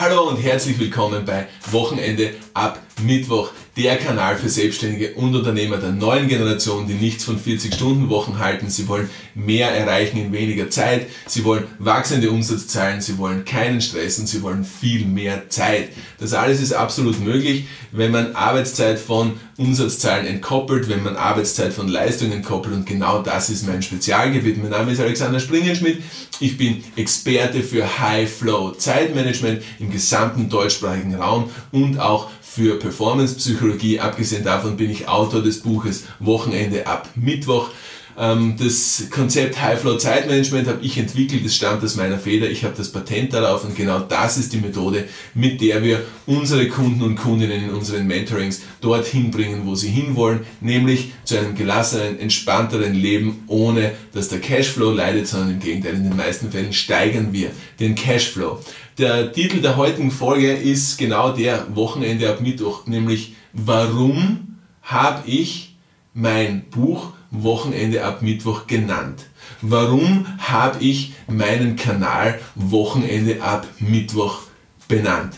Hallo und herzlich willkommen bei Wochenende ab Mittwoch, der Kanal für Selbstständige und Unternehmer der neuen Generation, die nichts von 40-Stunden-Wochen halten. Sie wollen mehr erreichen in weniger Zeit, sie wollen wachsende Umsatzzahlen, sie wollen keinen Stress und sie wollen viel mehr Zeit. Das alles ist absolut möglich, wenn man Arbeitszeit von Umsatzzahlen entkoppelt, wenn man Arbeitszeit von Leistungen entkoppelt und genau das ist mein Spezialgebiet. Mein Name ist Alexander Springenschmidt, ich bin Experte für High Flow Zeitmanagement im gesamten deutschsprachigen Raum und auch für Performance-Psychologie. Abgesehen davon bin ich Autor des Buches Wochenende ab Mittwoch. Ähm, das Konzept High Flow Zeitmanagement habe ich entwickelt, das stammt aus meiner Feder, ich habe das Patent darauf und genau das ist die Methode, mit der wir unsere Kunden und Kundinnen in unseren Mentorings dorthin bringen, wo sie hinwollen, nämlich zu einem gelassenen, entspannteren Leben, ohne dass der Cashflow leidet, sondern im Gegenteil, in den meisten Fällen steigern wir den Cashflow. Der Titel der heutigen Folge ist genau der Wochenende ab Mittwoch, nämlich Warum habe ich mein Buch Wochenende ab Mittwoch genannt? Warum habe ich meinen Kanal Wochenende ab Mittwoch benannt?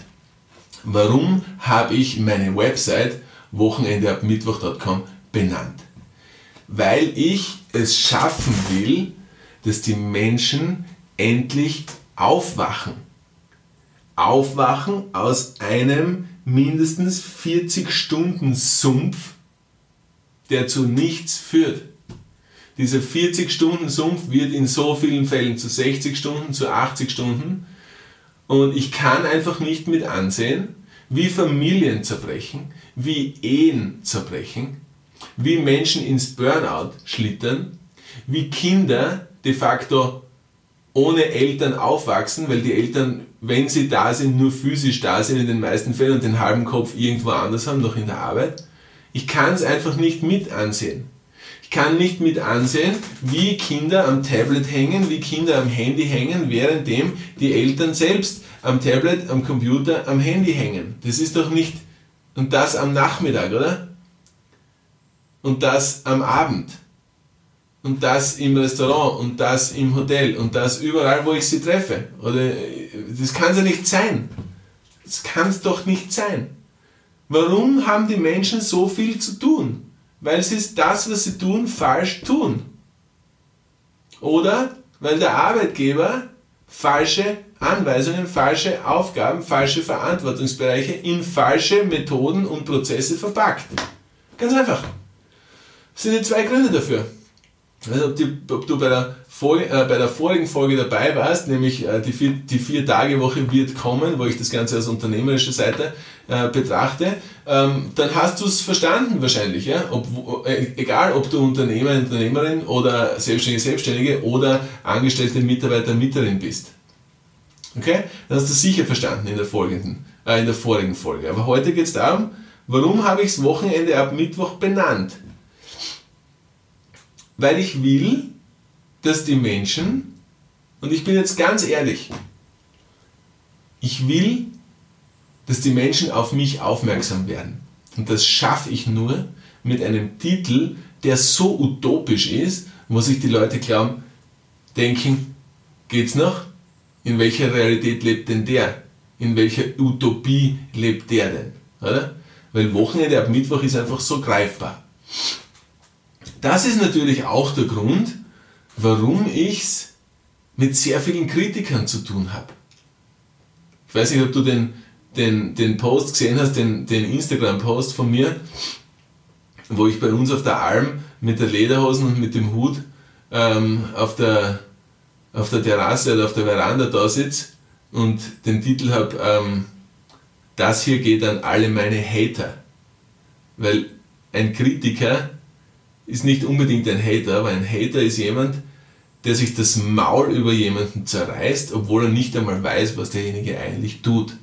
Warum habe ich meine Website wochenendeabmittwoch.com benannt? Weil ich es schaffen will, dass die Menschen endlich aufwachen Aufwachen aus einem mindestens 40 Stunden Sumpf, der zu nichts führt. Dieser 40 Stunden Sumpf wird in so vielen Fällen zu 60 Stunden, zu 80 Stunden. Und ich kann einfach nicht mit ansehen, wie Familien zerbrechen, wie Ehen zerbrechen, wie Menschen ins Burnout schlittern, wie Kinder de facto ohne Eltern aufwachsen, weil die Eltern, wenn sie da sind, nur physisch da sind in den meisten Fällen und den halben Kopf irgendwo anders haben, noch in der Arbeit. Ich kann es einfach nicht mit ansehen. Ich kann nicht mit ansehen, wie Kinder am Tablet hängen, wie Kinder am Handy hängen, währenddem die Eltern selbst am Tablet, am Computer, am Handy hängen. Das ist doch nicht, und das am Nachmittag, oder? Und das am Abend und das im Restaurant und das im Hotel und das überall, wo ich sie treffe. Oder das kann es ja nicht sein. Das kann es doch nicht sein. Warum haben die Menschen so viel zu tun? Weil sie das, was sie tun, falsch tun. Oder weil der Arbeitgeber falsche Anweisungen, falsche Aufgaben, falsche Verantwortungsbereiche in falsche Methoden und Prozesse verpackt. Ganz einfach. Das sind die zwei Gründe dafür. Also ob, die, ob du bei der, Folge, äh, bei der vorigen Folge dabei warst, nämlich äh, die, vier, die Vier-Tage-Woche wird kommen, wo ich das Ganze aus unternehmerischer Seite äh, betrachte, ähm, dann hast du es verstanden wahrscheinlich. Ja? Ob, äh, egal, ob du Unternehmer, Unternehmerin oder Selbstständige, Selbstständige oder angestellte Mitarbeiter, Mieterin bist. Okay? Dann hast du es sicher verstanden in der, folgenden, äh, in der vorigen Folge. Aber heute geht es darum, warum habe ich das Wochenende ab Mittwoch benannt? Weil ich will, dass die Menschen, und ich bin jetzt ganz ehrlich, ich will, dass die Menschen auf mich aufmerksam werden. Und das schaffe ich nur mit einem Titel, der so utopisch ist, wo sich die Leute glauben, denken, geht's noch? In welcher Realität lebt denn der? In welcher Utopie lebt der denn? Oder? Weil Wochenende ab Mittwoch ist einfach so greifbar. Das ist natürlich auch der Grund, warum ich es mit sehr vielen Kritikern zu tun habe. Ich weiß nicht, ob du den, den, den Post gesehen hast, den, den Instagram-Post von mir, wo ich bei uns auf der Alm mit der Lederhosen und mit dem Hut ähm, auf, der, auf der Terrasse oder auf der Veranda da sitze und den Titel habe, ähm, das hier geht an alle meine Hater. Weil ein Kritiker ist nicht unbedingt ein Hater, aber ein Hater ist jemand, der sich das Maul über jemanden zerreißt, obwohl er nicht einmal weiß, was derjenige eigentlich tut.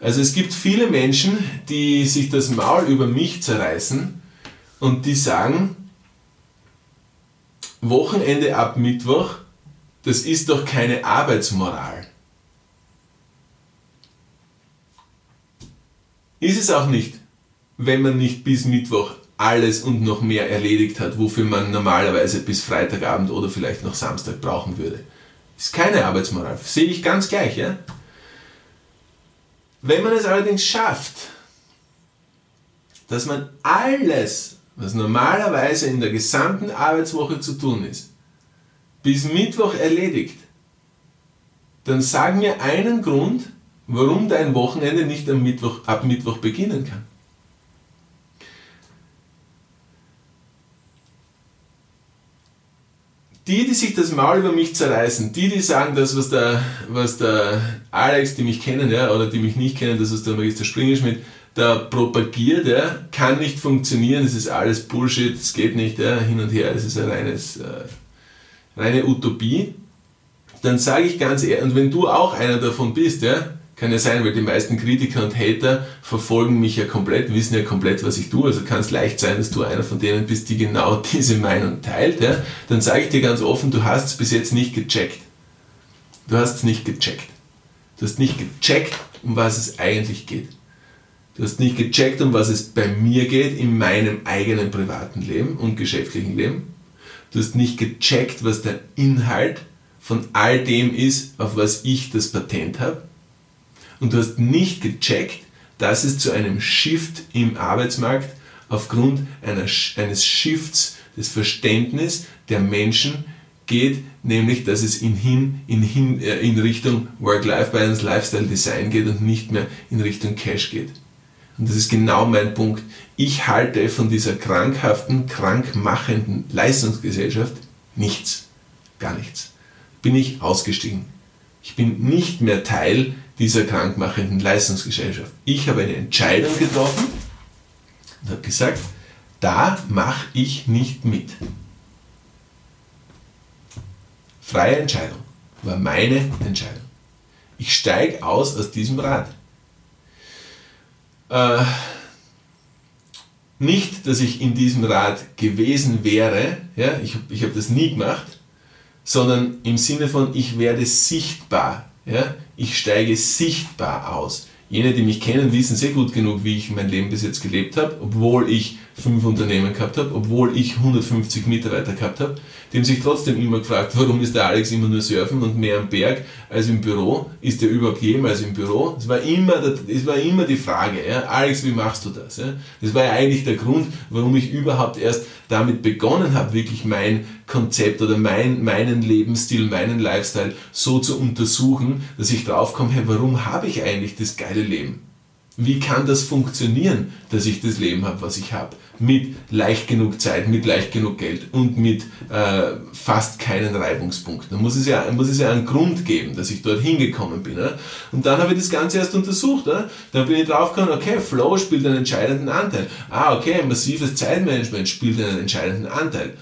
Also es gibt viele Menschen, die sich das Maul über mich zerreißen und die sagen, Wochenende ab Mittwoch, das ist doch keine Arbeitsmoral. Ist es auch nicht, wenn man nicht bis Mittwoch alles und noch mehr erledigt hat, wofür man normalerweise bis Freitagabend oder vielleicht noch Samstag brauchen würde. Ist keine Arbeitsmoral. Sehe ich ganz gleich, ja? Wenn man es allerdings schafft, dass man alles, was normalerweise in der gesamten Arbeitswoche zu tun ist, bis Mittwoch erledigt, dann sag mir einen Grund, warum dein Wochenende nicht Mittwoch, ab Mittwoch beginnen kann. Die, die sich das Maul über mich zerreißen, die, die sagen, das, was der, was der Alex, die mich kennen, ja, oder die mich nicht kennen, das ist der Magister Springerschmidt, da propagiert, ja, kann nicht funktionieren, das ist alles Bullshit, es geht nicht, ja, hin und her, es ist ein reines, äh, reine Utopie, dann sage ich ganz ehrlich, und wenn du auch einer davon bist, ja, kann ja sein, weil die meisten Kritiker und Hater verfolgen mich ja komplett, wissen ja komplett, was ich tue. Also kann es leicht sein, dass du einer von denen bist, die genau diese Meinung teilt. Ja? Dann sage ich dir ganz offen, du hast es bis jetzt nicht gecheckt. Du hast es nicht gecheckt. Du hast nicht gecheckt, um was es eigentlich geht. Du hast nicht gecheckt, um was es bei mir geht, in meinem eigenen privaten Leben und geschäftlichen Leben. Du hast nicht gecheckt, was der Inhalt von all dem ist, auf was ich das Patent habe und du hast nicht gecheckt, dass es zu einem Shift im Arbeitsmarkt aufgrund einer, eines Shifts des Verständnisses der Menschen geht, nämlich dass es in, hin, in, hin, äh, in Richtung Work-Life-Balance, Lifestyle-Design geht und nicht mehr in Richtung Cash geht. Und das ist genau mein Punkt. Ich halte von dieser krankhaften, krankmachenden Leistungsgesellschaft nichts. Gar nichts. Bin ich ausgestiegen. Ich bin nicht mehr Teil dieser krankmachenden Leistungsgesellschaft. Ich habe eine Entscheidung getroffen und habe gesagt, da mache ich nicht mit. Freie Entscheidung war meine Entscheidung. Ich steige aus aus diesem Rad. Äh, nicht, dass ich in diesem Rad gewesen wäre, ja, ich, ich habe das nie gemacht, sondern im Sinne von, ich werde sichtbar ja? Ich steige sichtbar aus. Jene, die mich kennen, wissen sehr gut genug, wie ich mein Leben bis jetzt gelebt habe, obwohl ich fünf Unternehmen gehabt habe, obwohl ich 150 Mitarbeiter gehabt habe. Die haben sich trotzdem immer gefragt, warum ist der Alex immer nur surfen und mehr am Berg als im Büro? Ist der überhaupt jemals im Büro? Das war immer, das war immer die Frage, ja? Alex, wie machst du das? Ja? Das war ja eigentlich der Grund, warum ich überhaupt erst damit begonnen habe, wirklich mein Konzept oder mein, meinen Lebensstil, meinen Lifestyle so zu untersuchen, dass ich draufkomme, hey, warum habe ich eigentlich das geile Leben? Wie kann das funktionieren, dass ich das Leben habe, was ich habe? Mit leicht genug Zeit, mit leicht genug Geld und mit äh, fast keinen Reibungspunkten. Da muss es, ja, muss es ja einen Grund geben, dass ich dort hingekommen bin. Oder? Und dann habe ich das Ganze erst untersucht. Oder? Dann bin ich draufgekommen, okay, Flow spielt einen entscheidenden Anteil. Ah, okay, massives Zeitmanagement spielt einen entscheidenden Anteil.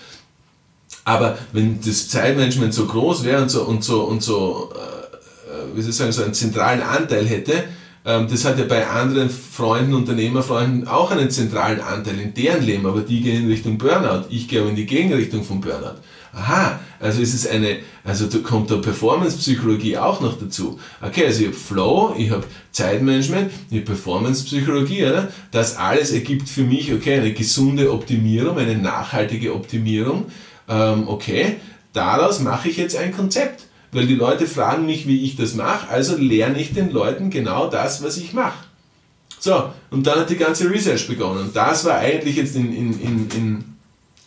Aber wenn das Zeitmanagement so groß wäre und so, und so, und so äh, äh wie soll ich sagen, so einen zentralen Anteil hätte, das hat ja bei anderen Freunden, Unternehmerfreunden auch einen zentralen Anteil in deren Leben, aber die gehen in Richtung Burnout. Ich gehe aber in die Gegenrichtung von Burnout. Aha, also ist es eine, also da kommt da Performance-Psychologie auch noch dazu. Okay, also ich habe Flow, ich habe Zeitmanagement, ich habe Performance-Psychologie, oder? Das alles ergibt für mich, okay, eine gesunde Optimierung, eine nachhaltige Optimierung. Ähm, okay, daraus mache ich jetzt ein Konzept weil die Leute fragen mich, wie ich das mache, also lerne ich den Leuten genau das, was ich mache. So, und dann hat die ganze Research begonnen. Und das war eigentlich jetzt in, in, in, in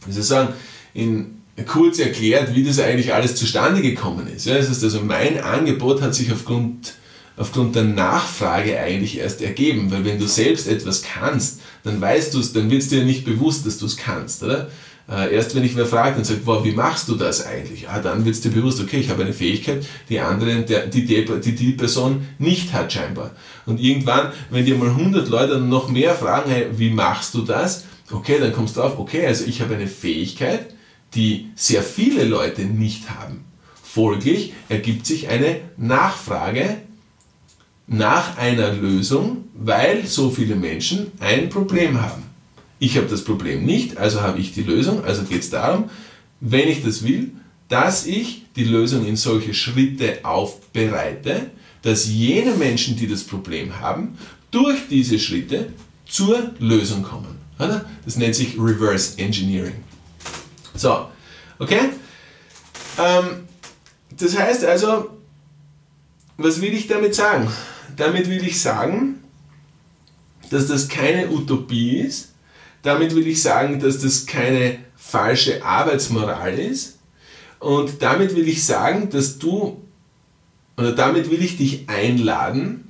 wie soll ich sagen, in kurz erklärt, wie das eigentlich alles zustande gekommen ist. Ja, das heißt also, mein Angebot hat sich aufgrund, aufgrund der Nachfrage eigentlich erst ergeben, weil wenn du selbst etwas kannst, dann weißt du es, dann wird es dir nicht bewusst, dass du es kannst, oder? Äh, erst wenn ich wer fragt und sagt, wow, wie machst du das eigentlich? Ah, dann wird es dir bewusst, okay, ich habe eine Fähigkeit, die andere, der, die, die, die Person nicht hat scheinbar. Und irgendwann, wenn dir mal 100 Leute noch mehr fragen, hey, wie machst du das? Okay, dann kommst du drauf, okay, also ich habe eine Fähigkeit, die sehr viele Leute nicht haben. Folglich ergibt sich eine Nachfrage nach einer Lösung, weil so viele Menschen ein Problem haben. Ich habe das Problem nicht, also habe ich die Lösung. Also geht es darum, wenn ich das will, dass ich die Lösung in solche Schritte aufbereite, dass jene Menschen, die das Problem haben, durch diese Schritte zur Lösung kommen. Das nennt sich Reverse Engineering. So, okay? Ähm, das heißt also, was will ich damit sagen? damit will ich sagen, dass das keine Utopie ist. Damit will ich sagen, dass das keine falsche Arbeitsmoral ist. Und damit will ich sagen, dass du, oder damit will ich dich einladen,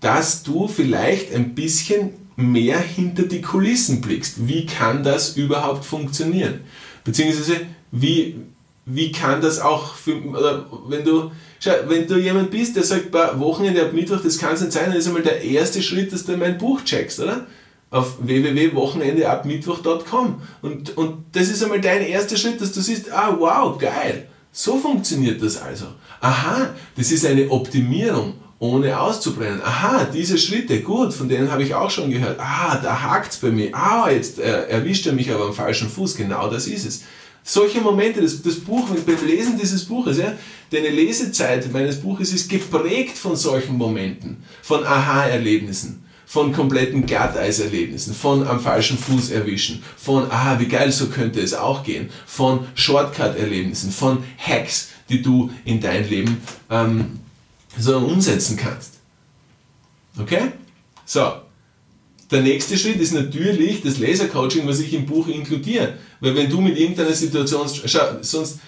dass du vielleicht ein bisschen mehr hinter die Kulissen blickst. Wie kann das überhaupt funktionieren? Beziehungsweise, wie, wie kann das auch, für, oder wenn du, schau, wenn du jemand bist, der sagt, Wochenende ab Mittwoch, das kann es nicht sein, dann ist einmal der erste Schritt, dass du mein Buch checkst, oder? Auf www.wochenendeabmittwoch.com. Und, und das ist einmal dein erster Schritt, dass du siehst, ah, wow, geil. So funktioniert das also. Aha, das ist eine Optimierung ohne auszubrennen. Aha, diese Schritte, gut, von denen habe ich auch schon gehört. Ah, da hakt es bei mir. Ah, jetzt äh, erwischt er mich aber am falschen Fuß. Genau das ist es. Solche Momente, das, das Buch, beim Lesen dieses Buches, ja, deine Lesezeit meines Buches ist geprägt von solchen Momenten, von Aha-Erlebnissen, von kompletten Glatteiserlebnissen, von am falschen Fuß erwischen, von, aha, wie geil, so könnte es auch gehen, von Shortcut-Erlebnissen, von Hacks, die du in dein Leben ähm, so umsetzen kannst. Okay? So, der nächste Schritt ist natürlich das Lasercoaching, was ich im Buch inkludiere. Weil wenn du mit irgendeiner Situation, schau, sonst,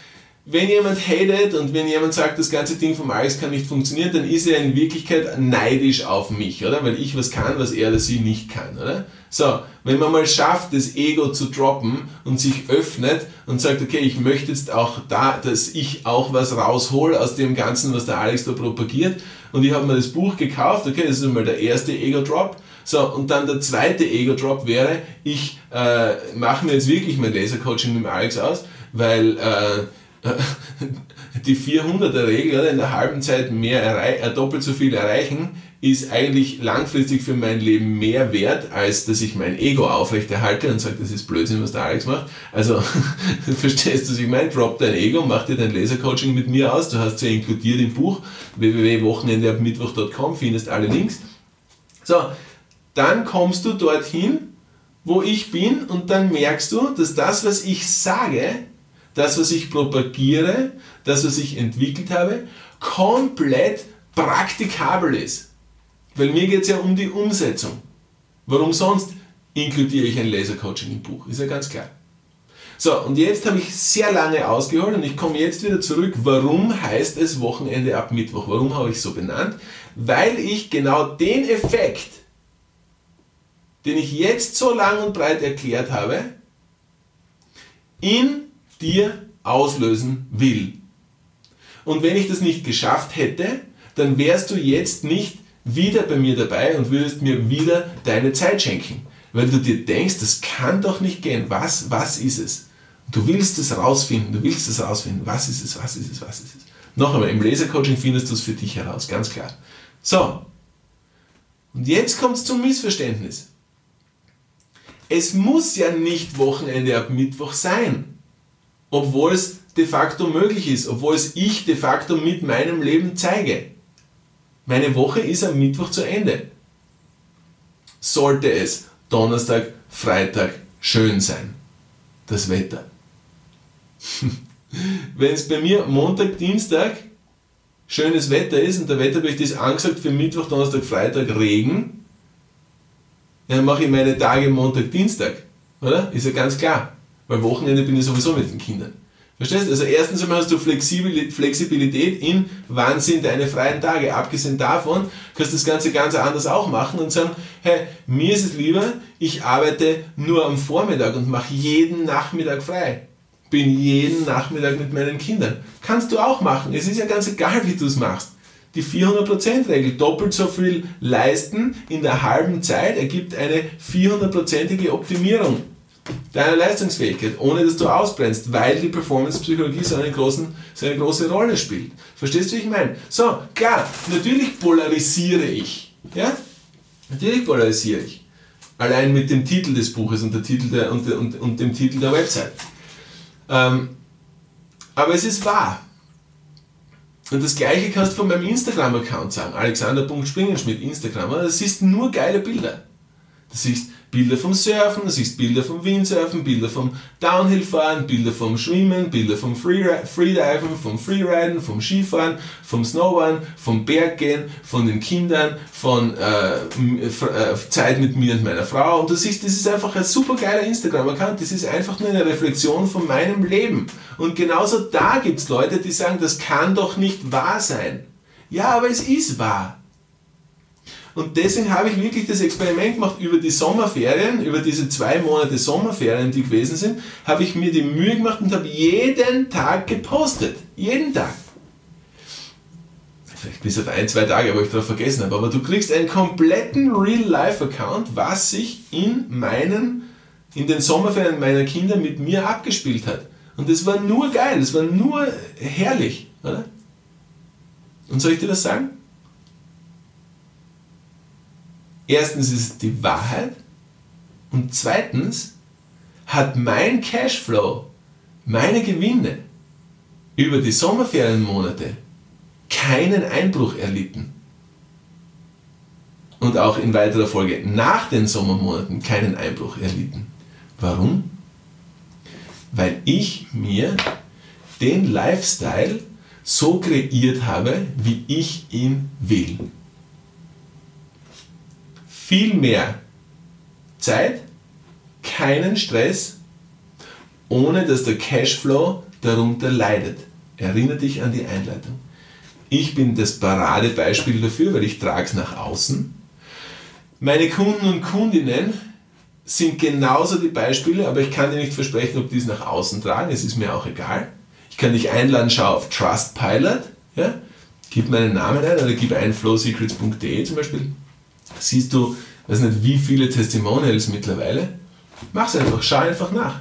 wenn jemand hatet und wenn jemand sagt, das ganze Ding vom Alex kann nicht funktionieren, dann ist er in Wirklichkeit neidisch auf mich, oder? Weil ich was kann, was er oder sie nicht kann, oder? So, wenn man mal schafft, das Ego zu droppen und sich öffnet und sagt, okay, ich möchte jetzt auch da, dass ich auch was raushole aus dem Ganzen, was der Alex da propagiert und ich habe mir das Buch gekauft, okay, das ist einmal der erste Ego-Drop, so, und dann der zweite Ego-Drop wäre, ich äh, mache mir jetzt wirklich mein Laser-Coaching mit dem Alex aus, weil äh, die 400er Regel in der halben Zeit mehr äh, doppelt so viel erreichen, ist eigentlich langfristig für mein Leben mehr wert, als dass ich mein Ego aufrechterhalte und sage, das ist Blödsinn, was der Alex macht. Also, verstehst du, was ich meine? Drop dein Ego, mach dir dein Laser-Coaching mit mir aus. Du hast es ja inkludiert im Buch www.wochenendeabmittwoch.com, findest alle Links. So, dann kommst du dorthin, wo ich bin und dann merkst du, dass das, was ich sage, das, was ich propagiere, das, was ich entwickelt habe, komplett praktikabel ist. Weil mir geht es ja um die Umsetzung. Warum sonst inkludiere ich ein Lasercoaching im Buch? Ist ja ganz klar. So, und jetzt habe ich sehr lange ausgeholt und ich komme jetzt wieder zurück. Warum heißt es Wochenende ab Mittwoch? Warum habe ich so benannt? Weil ich genau den Effekt, den ich jetzt so lang und breit erklärt habe, in dir auslösen will. Und wenn ich das nicht geschafft hätte, dann wärst du jetzt nicht wieder bei mir dabei und würdest mir wieder deine Zeit schenken. Weil du dir denkst, das kann doch nicht gehen. Was, was ist es? Du willst es rausfinden, du willst es rausfinden. Was ist es, was ist es, was ist es? Noch einmal, im Lasercoaching findest du es für dich heraus, ganz klar. So, und jetzt kommt es zum Missverständnis. Es muss ja nicht Wochenende ab Mittwoch sein, obwohl es de facto möglich ist, obwohl es ich de facto mit meinem Leben zeige. Meine Woche ist am Mittwoch zu Ende. Sollte es Donnerstag, Freitag schön sein, das Wetter. Wenn es bei mir Montag, Dienstag schönes Wetter ist und der Wetterbericht ist angesagt für Mittwoch, Donnerstag, Freitag Regen, dann mache ich meine Tage Montag, Dienstag. Oder? Ist ja ganz klar. Weil Wochenende bin ich sowieso mit den Kindern. Verstehst du? Also erstens einmal hast du Flexibilität in, wann sind deine freien Tage. Abgesehen davon kannst du das Ganze ganz anders auch machen und sagen, hey, mir ist es lieber, ich arbeite nur am Vormittag und mache jeden Nachmittag frei. Bin jeden Nachmittag mit meinen Kindern. Kannst du auch machen. Es ist ja ganz egal, wie du es machst die 400%-Regel. Doppelt so viel leisten in der halben Zeit ergibt eine 400%ige Optimierung deiner Leistungsfähigkeit, ohne dass du ausbrennst, weil die Performance-Psychologie so, so eine große Rolle spielt. Verstehst du, wie ich meine? So, klar, natürlich polarisiere ich. Ja? Natürlich polarisiere ich. Allein mit dem Titel des Buches und, der Titel der, und, und, und dem Titel der Website. Ähm, aber es ist wahr. Und das gleiche kannst du von meinem Instagram-Account sagen, alexander.springenschmidt, Instagram. Das ist nur geile Bilder. Du siehst Bilder vom Surfen, du siehst Bilder vom Windsurfen, Bilder vom Downhillfahren, Bilder vom Schwimmen, Bilder vom Freediven, vom Freeriden, vom Skifahren, vom Snowboarden, vom Berggehen, von den Kindern, von äh, äh, Zeit mit mir und meiner Frau. Und du siehst, das ist einfach ein super geiler Instagram-Account. Das ist einfach nur eine Reflexion von meinem Leben. Und genauso da gibt es Leute, die sagen, das kann doch nicht wahr sein. Ja, aber es ist wahr. Und deswegen habe ich wirklich das Experiment gemacht über die Sommerferien, über diese zwei Monate Sommerferien, die gewesen sind, habe ich mir die Mühe gemacht und habe jeden Tag gepostet. Jeden Tag. Vielleicht bis auf ein, zwei Tage, aber ich darauf vergessen habe. Aber du kriegst einen kompletten Real-Life-Account, was sich in meinen, in den Sommerferien meiner Kinder mit mir abgespielt hat. Und das war nur geil, das war nur herrlich, oder? Und soll ich dir das sagen? Erstens ist es die Wahrheit und zweitens hat mein Cashflow, meine Gewinne über die Sommerferienmonate keinen Einbruch erlitten. Und auch in weiterer Folge nach den Sommermonaten keinen Einbruch erlitten. Warum? Weil ich mir den Lifestyle so kreiert habe, wie ich ihn will viel mehr Zeit, keinen Stress, ohne dass der Cashflow darunter leidet. Erinnere dich an die Einleitung. Ich bin das Paradebeispiel dafür, weil ich trage es nach außen. Meine Kunden und Kundinnen sind genauso die Beispiele, aber ich kann dir nicht versprechen, ob die es nach außen tragen. Es ist mir auch egal. Ich kann dich einladen, schau auf Trustpilot, ja? gib meinen Namen ein oder gib ein flowsecrets.de zum Beispiel siehst du, weiß nicht, wie viele Testimonials mittlerweile. Mach's einfach, schau einfach nach.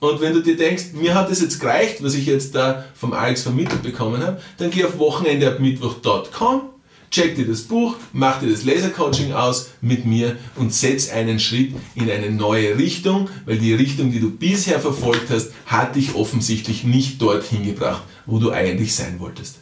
Und wenn du dir denkst, mir hat es jetzt gereicht, was ich jetzt da vom Alex vermittelt bekommen habe, dann geh auf wochenendeabmittwoch.com, check dir das Buch, mach dir das Lasercoaching aus mit mir und setz einen Schritt in eine neue Richtung, weil die Richtung, die du bisher verfolgt hast, hat dich offensichtlich nicht dorthin gebracht, wo du eigentlich sein wolltest.